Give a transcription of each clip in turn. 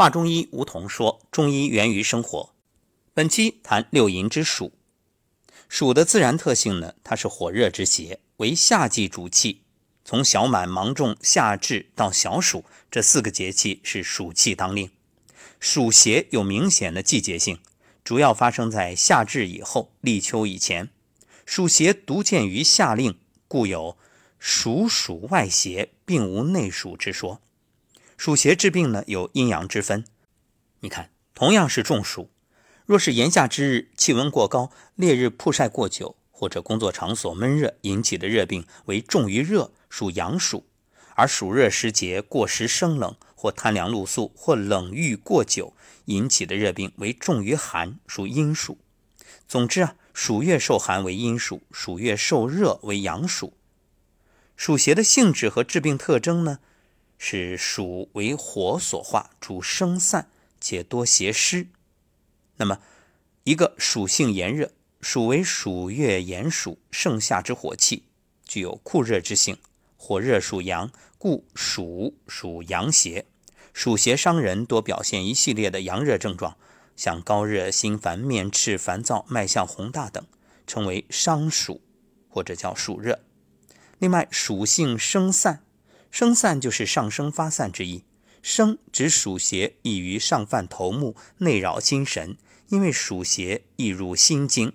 华中医吴桐说：“中医源于生活。”本期谈六淫之暑。暑的自然特性呢，它是火热之邪，为夏季主气。从小满、芒种、夏至到小暑，这四个节气是暑气当令。暑邪有明显的季节性，主要发生在夏至以后、立秋以前。暑邪独见于夏令，故有“暑暑外邪，并无内暑”之说。暑邪治病呢，有阴阳之分。你看，同样是中暑，若是炎夏之日，气温过高，烈日曝晒过久，或者工作场所闷热引起的热病，为重于热，属阳暑；而暑热时节过食生冷，或贪凉露宿，或冷遇过久引起的热病，为重于寒，属阴暑。总之啊，暑月受寒为阴暑，暑月受热为阳暑。暑邪的性质和治病特征呢，是暑为火所化，主生散，且多邪湿。那么，一个属性炎热，暑为暑月炎暑，盛夏之火气，具有酷热之性。火热属阳，故暑属阳邪。暑邪伤人，多表现一系列的阳热症状。像高热、心烦、面赤、烦躁、脉象宏大等，称为伤暑，或者叫暑热。另外，属性生散，生散就是上升发散之意。生指暑邪易于上犯头目，内扰心神，因为暑邪易入心经。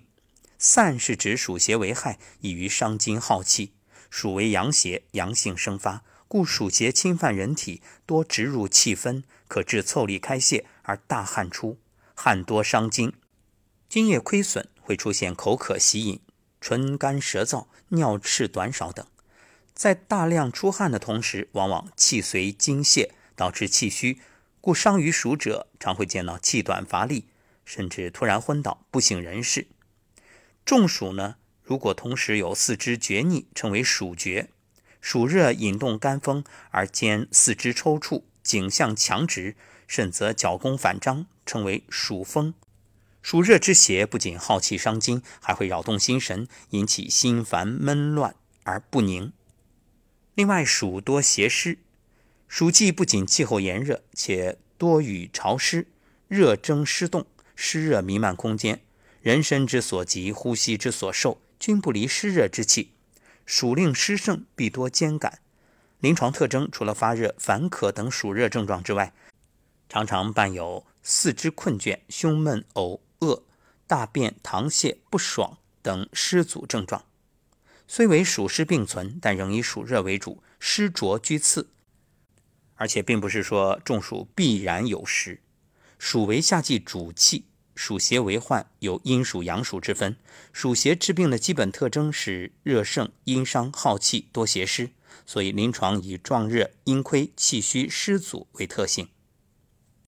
散是指暑邪为害，易于伤筋耗气。暑为阳邪，阳性生发，故暑邪侵犯人体，多直入气分，可致腠理开泄而大汗出。汗多伤津，津液亏损，会出现口渴、喜饮、唇干舌燥、尿赤短少等。在大量出汗的同时，往往气随津泄，导致气虚，故伤于暑者常会见到气短乏力，甚至突然昏倒、不省人事。中暑呢，如果同时有四肢厥逆，称为暑厥。暑热引动肝风，而兼四肢抽搐、颈项强直。甚则脚弓反张，称为暑风。暑热之邪不仅耗气伤筋，还会扰动心神，引起心烦闷乱而不宁。另外，暑多邪湿，暑季不仅气候炎热，且多雨潮湿，热蒸湿冻，湿热弥漫空间，人身之所及，呼吸之所受，均不离湿热之气。暑令湿盛，必多兼感。临床特征除了发热、烦渴等暑热症状之外，常常伴有四肢困倦、胸闷、呕、恶、大便溏泻、不爽等湿阻症状。虽为暑湿并存，但仍以暑热为主，湿浊居次。而且并不是说中暑必然有湿。暑为夏季主气，暑邪为患，有阴暑阳暑之分。暑邪治病的基本特征是热盛、阴伤、耗气、多邪湿，所以临床以壮热、阴亏、气虚、湿阻为特性。